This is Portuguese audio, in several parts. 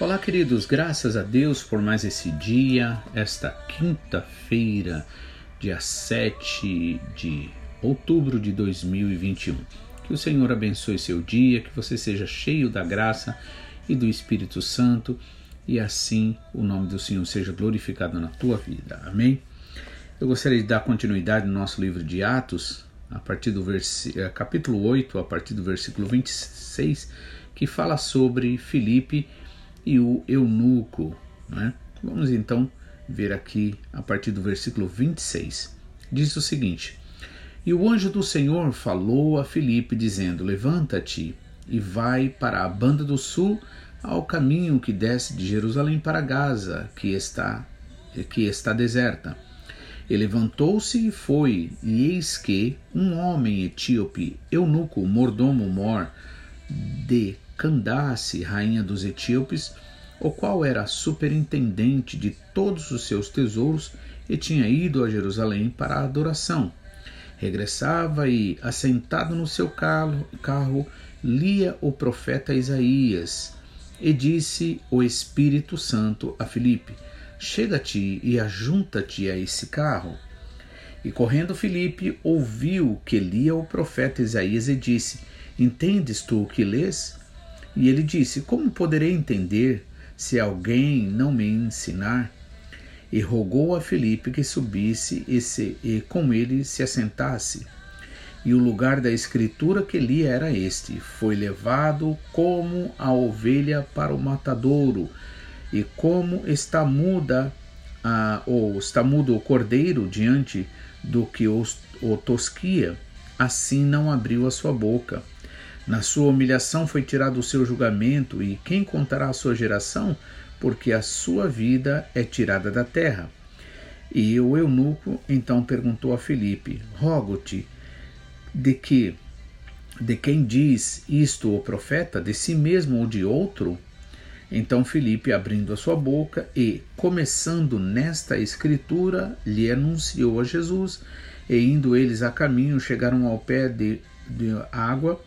Olá, queridos, graças a Deus por mais esse dia, esta quinta-feira, dia 7 de outubro de 2021. Que o Senhor abençoe seu dia, que você seja cheio da graça e do Espírito Santo e assim o nome do Senhor seja glorificado na tua vida. Amém? Eu gostaria de dar continuidade no nosso livro de Atos, a partir do eh, capítulo 8, a partir do versículo 26, que fala sobre Filipe e o eunuco. Né? Vamos então ver aqui a partir do versículo 26. Diz o seguinte: E o anjo do Senhor falou a Filipe, dizendo: Levanta-te e vai para a banda do sul, ao caminho que desce de Jerusalém para Gaza, que está que está deserta. E levantou-se e foi, e eis que um homem etíope, eunuco, mordomo mor, de Candace, rainha dos etíopes, o qual era superintendente de todos os seus tesouros e tinha ido a Jerusalém para a adoração. Regressava e, assentado no seu carro, lia o profeta Isaías. E disse o Espírito Santo a Filipe: Chega-te e ajunta-te a esse carro. E correndo Filipe ouviu que lia o profeta Isaías e disse: Entendes tu o que lês? E ele disse: Como poderei entender se alguém não me ensinar? E rogou a Filipe que subisse e, se, e com ele se assentasse. E o lugar da escritura que li era este: Foi levado como a ovelha para o matadouro, e como está muda a, ou está mudo o cordeiro diante do que os, o tosquia, assim não abriu a sua boca. Na sua humilhação foi tirado o seu julgamento, e quem contará a sua geração? Porque a sua vida é tirada da terra. E o eunuco então perguntou a Filipe: Rogo-te, de que de quem diz isto o profeta, de si mesmo ou de outro? Então Filipe, abrindo a sua boca e, começando nesta escritura, lhe anunciou a Jesus. E indo eles a caminho, chegaram ao pé de, de água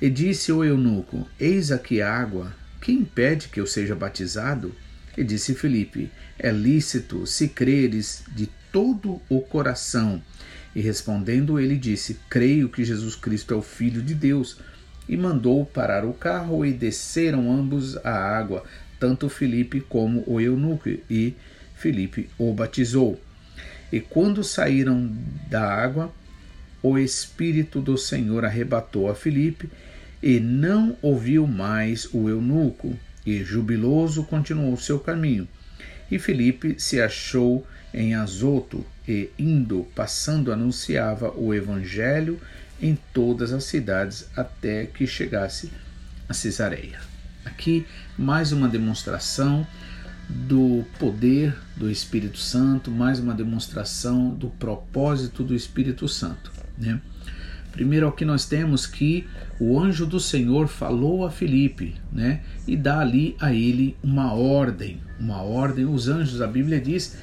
e disse o eunuco: Eis aqui água, que impede que eu seja batizado? E disse Filipe: É lícito, se creres de todo o coração. E respondendo, ele disse: Creio que Jesus Cristo é o Filho de Deus. E mandou parar o carro e desceram ambos a água, tanto Filipe como o eunuco, e Filipe o batizou. E quando saíram da água, o Espírito do Senhor arrebatou a Filipe e não ouviu mais o eunuco, e jubiloso continuou seu caminho. E Felipe se achou em Azoto, e indo, passando, anunciava o evangelho em todas as cidades até que chegasse a Cesareia. Aqui mais uma demonstração do poder do Espírito Santo, mais uma demonstração do propósito do Espírito Santo. Né? Primeiro o que nós temos que o anjo do Senhor falou a Filipe, né? E dá ali a ele uma ordem, uma ordem. Os anjos, a Bíblia diz,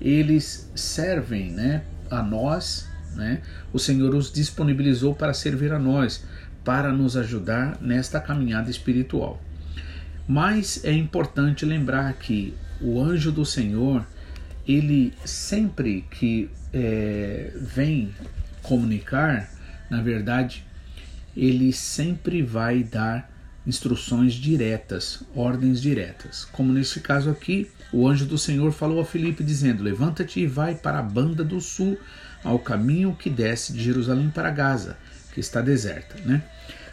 eles servem, né, a nós, né? O Senhor os disponibilizou para servir a nós, para nos ajudar nesta caminhada espiritual. Mas é importante lembrar que o anjo do Senhor, ele sempre que é, vem comunicar, na verdade, ele sempre vai dar instruções diretas, ordens diretas. Como nesse caso aqui, o anjo do Senhor falou a Filipe dizendo: Levanta-te e vai para a banda do sul, ao caminho que desce de Jerusalém para Gaza, que está deserta. Né?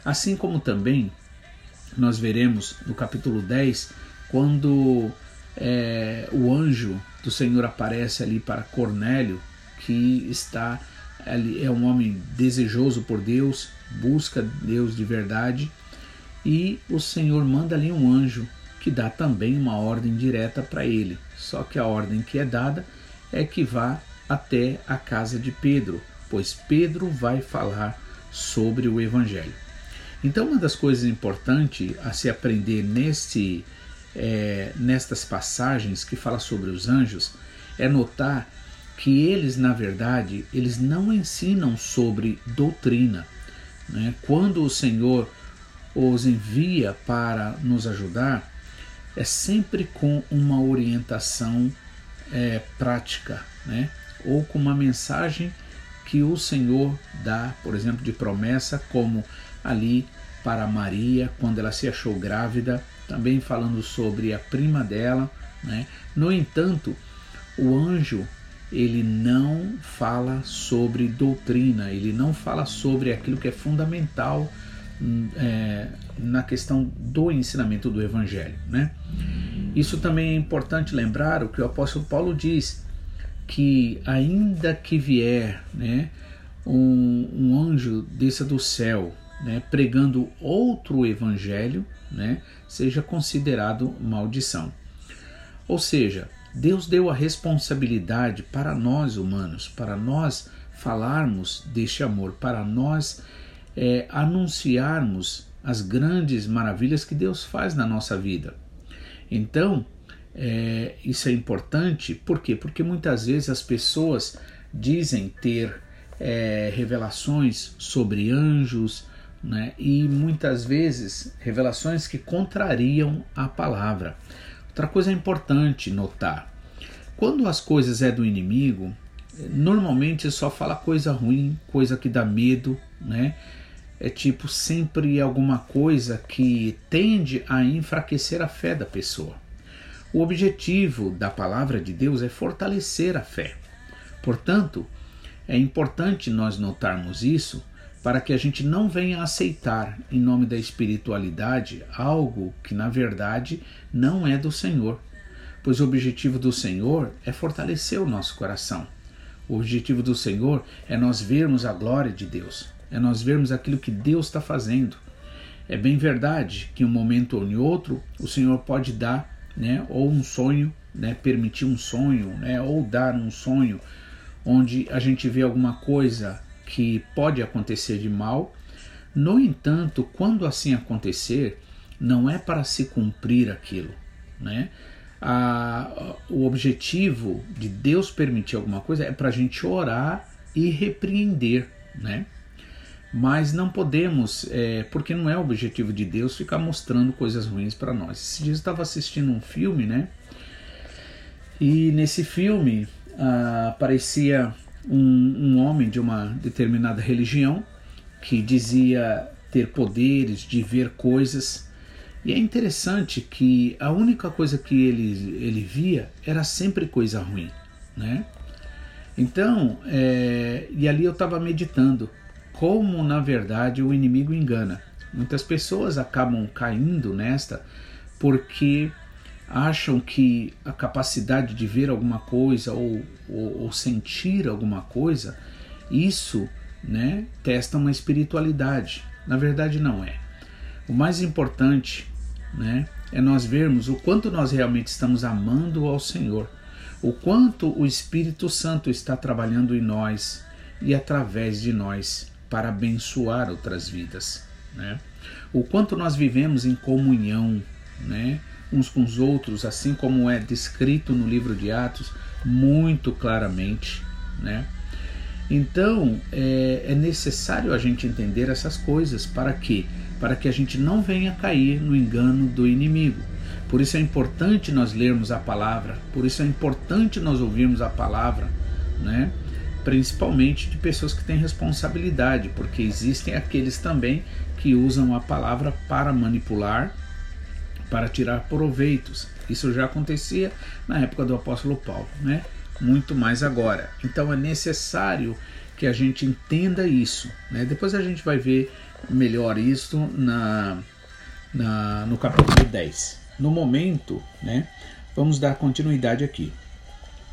Assim como também nós veremos no capítulo 10, quando é, o anjo do Senhor aparece ali para Cornélio, que está ele é um homem desejoso por Deus, busca Deus de verdade, e o Senhor manda ali um anjo que dá também uma ordem direta para ele. Só que a ordem que é dada é que vá até a casa de Pedro, pois Pedro vai falar sobre o evangelho. Então, uma das coisas importantes a se aprender neste, é, nestas passagens que fala sobre os anjos é notar que eles, na verdade, eles não ensinam sobre doutrina. Né? Quando o Senhor os envia para nos ajudar, é sempre com uma orientação é, prática, né? Ou com uma mensagem que o Senhor dá, por exemplo, de promessa, como ali para Maria, quando ela se achou grávida, também falando sobre a prima dela. Né? No entanto, o anjo ele não fala sobre doutrina, ele não fala sobre aquilo que é fundamental hum, é, na questão do ensinamento do Evangelho. Né? Isso também é importante lembrar o que o apóstolo Paulo diz, que ainda que vier né, um, um anjo desça do céu né, pregando outro evangelho, né, seja considerado maldição. Ou seja, Deus deu a responsabilidade para nós humanos, para nós falarmos deste amor, para nós é, anunciarmos as grandes maravilhas que Deus faz na nossa vida. Então, é, isso é importante, por quê? Porque muitas vezes as pessoas dizem ter é, revelações sobre anjos, né? e muitas vezes revelações que contrariam a palavra. Outra coisa importante notar: quando as coisas é do inimigo, normalmente só fala coisa ruim, coisa que dá medo, né? É tipo sempre alguma coisa que tende a enfraquecer a fé da pessoa. O objetivo da palavra de Deus é fortalecer a fé. Portanto, é importante nós notarmos isso para que a gente não venha aceitar, em nome da espiritualidade, algo que na verdade não é do Senhor. Pois o objetivo do Senhor é fortalecer o nosso coração. O objetivo do Senhor é nós vermos a glória de Deus, é nós vermos aquilo que Deus está fazendo. É bem verdade que em um momento ou em outro o Senhor pode dar, né, ou um sonho, né, permitir um sonho, né, ou dar um sonho onde a gente vê alguma coisa que pode acontecer de mal. No entanto, quando assim acontecer, não é para se cumprir aquilo, né? A, o objetivo de Deus permitir alguma coisa é para a gente orar e repreender, né? Mas não podemos, é, porque não é o objetivo de Deus ficar mostrando coisas ruins para nós. Esse dia eu estava assistindo um filme, né? E nesse filme ah, aparecia um, um homem de uma determinada religião que dizia ter poderes de ver coisas. E é interessante que a única coisa que ele, ele via era sempre coisa ruim, né? Então, é, e ali eu estava meditando como na verdade o inimigo engana. Muitas pessoas acabam caindo nesta porque acham que a capacidade de ver alguma coisa ou, ou, ou sentir alguma coisa, isso né, testa uma espiritualidade. Na verdade, não é. O mais importante né, é nós vermos o quanto nós realmente estamos amando ao Senhor, o quanto o Espírito Santo está trabalhando em nós e através de nós para abençoar outras vidas. Né? O quanto nós vivemos em comunhão, né? uns com os outros, assim como é descrito no livro de Atos muito claramente, né? Então é, é necessário a gente entender essas coisas para quê? Para que a gente não venha cair no engano do inimigo. Por isso é importante nós lermos a palavra, por isso é importante nós ouvirmos a palavra, né? Principalmente de pessoas que têm responsabilidade, porque existem aqueles também que usam a palavra para manipular para tirar proveitos. Isso já acontecia na época do apóstolo Paulo, né? Muito mais agora. Então é necessário que a gente entenda isso. Né? Depois a gente vai ver melhor isso na, na, no capítulo 10. No momento, né, vamos dar continuidade aqui.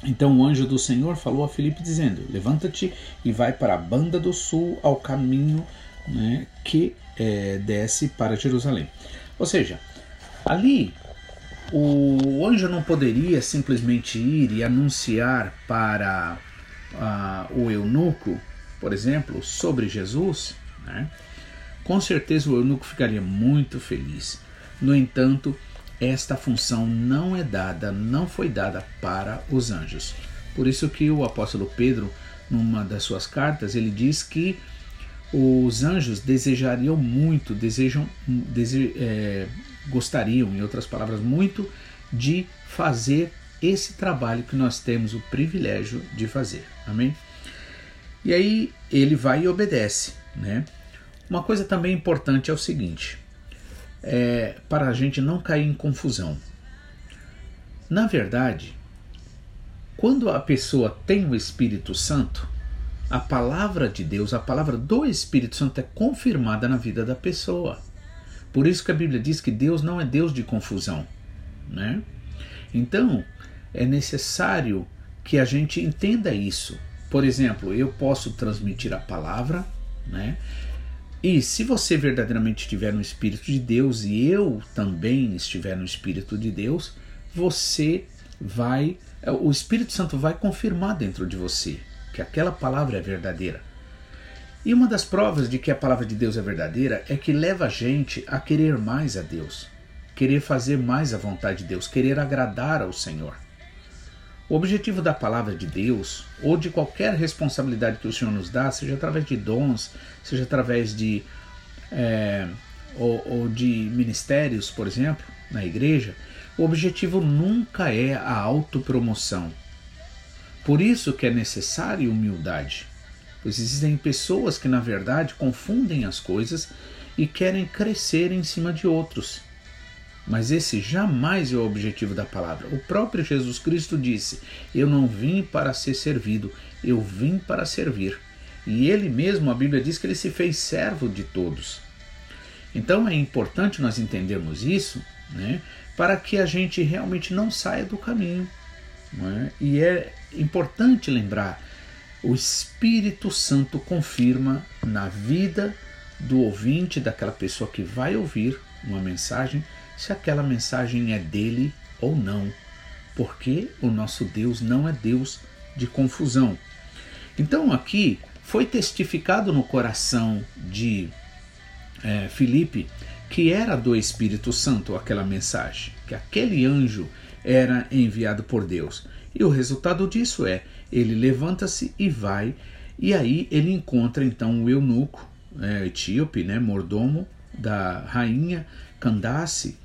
Então o anjo do Senhor falou a Filipe dizendo: Levanta-te e vai para a banda do sul, ao caminho né, que é, desce para Jerusalém. Ou seja, Ali, o anjo não poderia simplesmente ir e anunciar para uh, o eunuco, por exemplo, sobre Jesus, né? com certeza o eunuco ficaria muito feliz. No entanto, esta função não é dada, não foi dada para os anjos. Por isso que o apóstolo Pedro, numa das suas cartas, ele diz que os anjos desejariam muito, desejam, dese, é, gostariam, em outras palavras, muito de fazer esse trabalho que nós temos o privilégio de fazer. Amém? E aí ele vai e obedece, né? Uma coisa também importante é o seguinte: é, para a gente não cair em confusão. Na verdade, quando a pessoa tem o Espírito Santo, a palavra de Deus, a palavra do Espírito Santo é confirmada na vida da pessoa. Por isso que a Bíblia diz que Deus não é Deus de confusão, né? Então, é necessário que a gente entenda isso. Por exemplo, eu posso transmitir a palavra, né? E se você verdadeiramente estiver no Espírito de Deus e eu também estiver no Espírito de Deus, você vai, o Espírito Santo vai confirmar dentro de você que aquela palavra é verdadeira. E uma das provas de que a palavra de Deus é verdadeira é que leva a gente a querer mais a Deus, querer fazer mais a vontade de Deus, querer agradar ao Senhor. O objetivo da palavra de Deus, ou de qualquer responsabilidade que o Senhor nos dá, seja através de dons, seja através de. É, ou, ou de ministérios, por exemplo, na igreja, o objetivo nunca é a autopromoção. Por isso que é necessária humildade. Pois existem pessoas que, na verdade, confundem as coisas e querem crescer em cima de outros. Mas esse jamais é o objetivo da palavra. O próprio Jesus Cristo disse: Eu não vim para ser servido, eu vim para servir. E ele mesmo, a Bíblia diz que ele se fez servo de todos. Então é importante nós entendermos isso, né, para que a gente realmente não saia do caminho. É? E é importante lembrar: o Espírito Santo confirma na vida do ouvinte, daquela pessoa que vai ouvir uma mensagem, se aquela mensagem é dele ou não, porque o nosso Deus não é Deus de confusão. Então aqui foi testificado no coração de é, Filipe que era do Espírito Santo aquela mensagem, que aquele anjo era enviado por Deus. E o resultado disso é, ele levanta-se e vai, e aí ele encontra então o eunuco, é, etíope, né, mordomo da rainha Candace,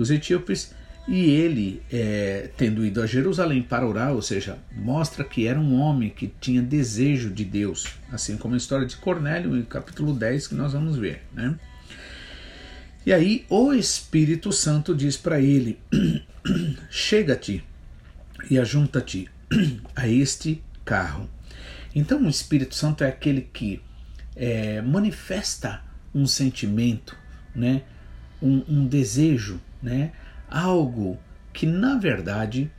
dos etíopes, e ele, é, tendo ido a Jerusalém para orar, ou seja, mostra que era um homem que tinha desejo de Deus, assim como a história de Cornélio, em capítulo 10, que nós vamos ver. Né? E aí o Espírito Santo diz para ele: Chega-te e ajunta-te a este carro. Então o Espírito Santo é aquele que é, manifesta um sentimento, né? um, um desejo, né? algo que na verdade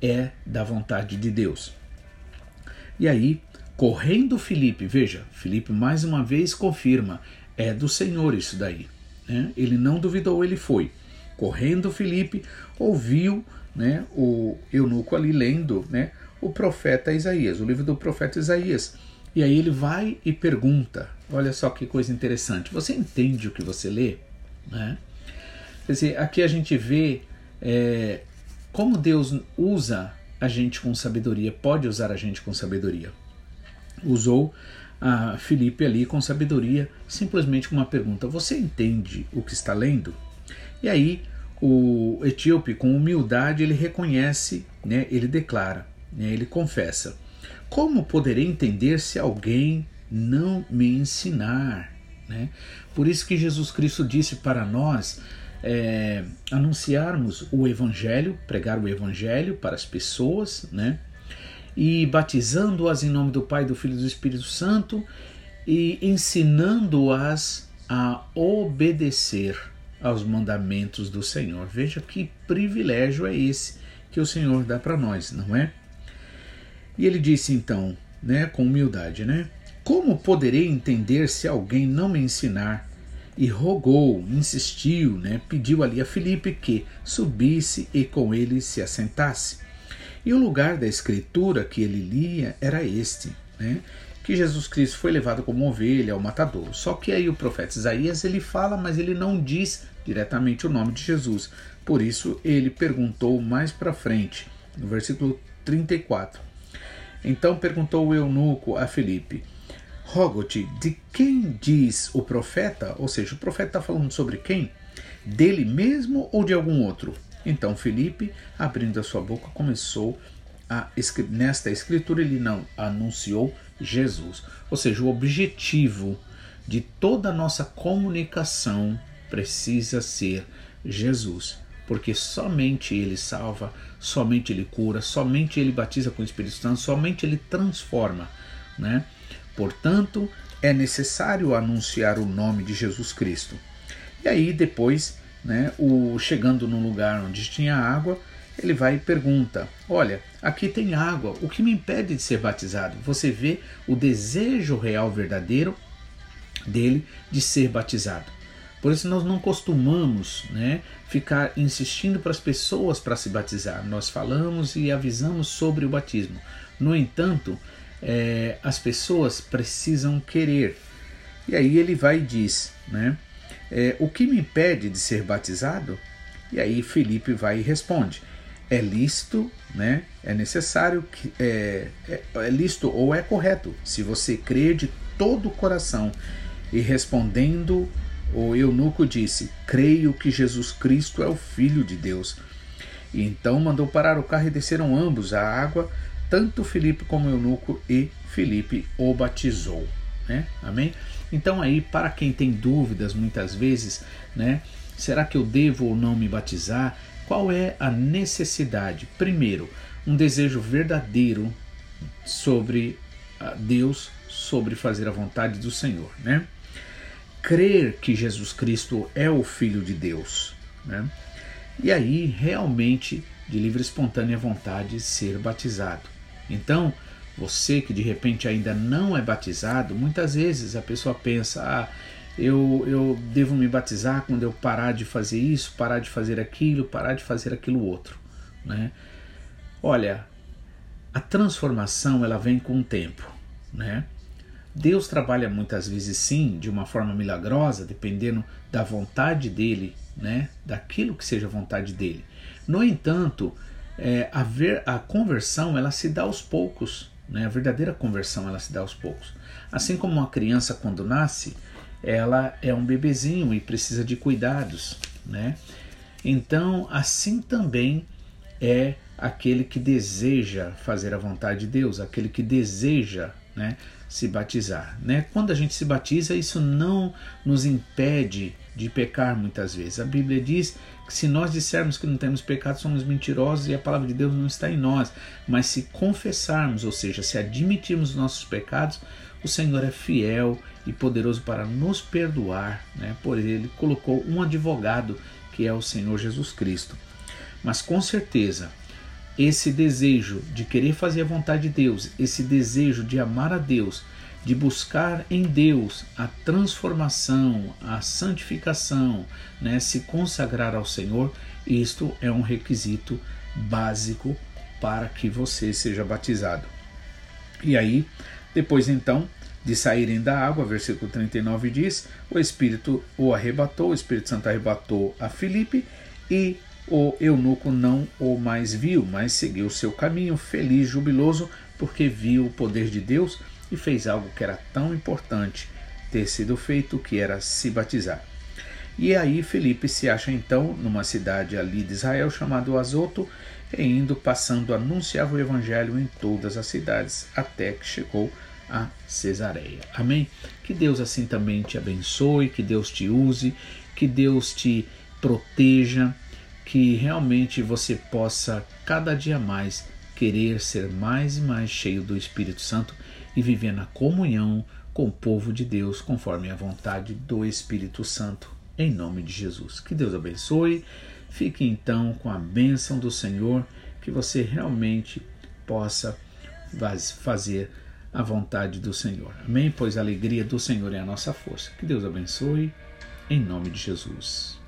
é da vontade de Deus. E aí, correndo Felipe, veja, Felipe mais uma vez confirma, é do Senhor isso daí. Né? Ele não duvidou, ele foi. Correndo Felipe, ouviu né, o eunuco ali lendo né, o profeta Isaías, o livro do profeta Isaías. E aí ele vai e pergunta: olha só que coisa interessante, você entende o que você lê? Né? Quer dizer, aqui a gente vê é, como Deus usa a gente com sabedoria, pode usar a gente com sabedoria. Usou a Felipe ali com sabedoria, simplesmente com uma pergunta: Você entende o que está lendo? E aí o etíope, com humildade, ele reconhece, né, ele declara, né, ele confessa: Como poderei entender se alguém não me ensinar? Né? Por isso que Jesus Cristo disse para nós é, anunciarmos o Evangelho, pregar o Evangelho para as pessoas, né? E batizando-as em nome do Pai, do Filho e do Espírito Santo e ensinando-as a obedecer aos mandamentos do Senhor. Veja que privilégio é esse que o Senhor dá para nós, não é? E ele disse então, né, com humildade, né? Como poderei entender se alguém não me ensinar? E rogou, insistiu, né, pediu ali a Filipe que subisse e com ele se assentasse. E o lugar da escritura que ele lia era este, né, que Jesus Cristo foi levado como ovelha ao matador. Só que aí o profeta Isaías ele fala, mas ele não diz diretamente o nome de Jesus. Por isso ele perguntou mais para frente, no versículo 34. Então perguntou o eunuco a Felipe: Rogo-te, de quem diz o profeta? Ou seja, o profeta está falando sobre quem? Dele mesmo ou de algum outro? Então Felipe, abrindo a sua boca, começou a nesta escritura ele não anunciou Jesus. Ou seja, o objetivo de toda a nossa comunicação precisa ser Jesus, porque somente ele salva, somente ele cura, somente ele batiza com o Espírito Santo, somente ele transforma, né? Portanto, é necessário anunciar o nome de Jesus Cristo. E aí depois, né, o chegando num lugar onde tinha água, ele vai e pergunta: Olha, aqui tem água, o que me impede de ser batizado? Você vê o desejo real verdadeiro dele de ser batizado. Por isso nós não costumamos né, ficar insistindo para as pessoas para se batizar. Nós falamos e avisamos sobre o batismo. No entanto, é, as pessoas precisam querer. E aí ele vai e diz, né? É, o que me impede de ser batizado? E aí Felipe vai e responde: é lícito, né? É necessário que é, é, é lícito ou é correto se você crer de todo o coração. E respondendo, o eunuco disse: Creio que Jesus Cristo é o Filho de Deus. E então mandou parar o carro e desceram ambos à água tanto Felipe como eunuco e Felipe o batizou, né? Amém? Então aí para quem tem dúvidas muitas vezes, né? Será que eu devo ou não me batizar? Qual é a necessidade? Primeiro, um desejo verdadeiro sobre Deus, sobre fazer a vontade do Senhor, né? Crer que Jesus Cristo é o Filho de Deus, né? E aí realmente de livre e espontânea vontade ser batizado. Então, você que de repente ainda não é batizado, muitas vezes a pessoa pensa: ah, eu, eu devo me batizar quando eu parar de fazer isso, parar de fazer aquilo, parar de fazer aquilo outro. Né? Olha, a transformação ela vem com o tempo. Né? Deus trabalha muitas vezes sim, de uma forma milagrosa, dependendo da vontade dele, né? daquilo que seja a vontade dele. No entanto, é, a, ver, a conversão ela se dá aos poucos, né? a verdadeira conversão ela se dá aos poucos. Assim como uma criança quando nasce, ela é um bebezinho e precisa de cuidados, né? Então, assim também é aquele que deseja fazer a vontade de Deus, aquele que deseja, né, se batizar, né? Quando a gente se batiza, isso não nos impede de pecar muitas vezes. A Bíblia diz que se nós dissermos que não temos pecado, somos mentirosos e a palavra de Deus não está em nós. Mas se confessarmos, ou seja, se admitirmos os nossos pecados, o Senhor é fiel e poderoso para nos perdoar. Né? Por ele colocou um advogado que é o Senhor Jesus Cristo. Mas com certeza, esse desejo de querer fazer a vontade de Deus, esse desejo de amar a Deus, de buscar em Deus a transformação, a santificação, né, se consagrar ao Senhor, isto é um requisito básico para que você seja batizado. E aí, depois então de saírem da água, versículo 39 diz: o Espírito o arrebatou, o Espírito Santo arrebatou a Filipe e o eunuco não o mais viu, mas seguiu seu caminho, feliz, jubiloso, porque viu o poder de Deus e fez algo que era tão importante ter sido feito, que era se batizar. E aí Felipe se acha então numa cidade ali de Israel chamado Azoto, e indo passando anunciava o evangelho em todas as cidades, até que chegou a Cesareia. Amém? Que Deus assim também te abençoe, que Deus te use, que Deus te proteja, que realmente você possa cada dia mais querer ser mais e mais cheio do Espírito Santo e viver na comunhão com o povo de Deus conforme a vontade do Espírito Santo, em nome de Jesus. Que Deus abençoe. Fique então com a bênção do Senhor, que você realmente possa fazer a vontade do Senhor. Amém? Pois a alegria do Senhor é a nossa força. Que Deus abençoe, em nome de Jesus.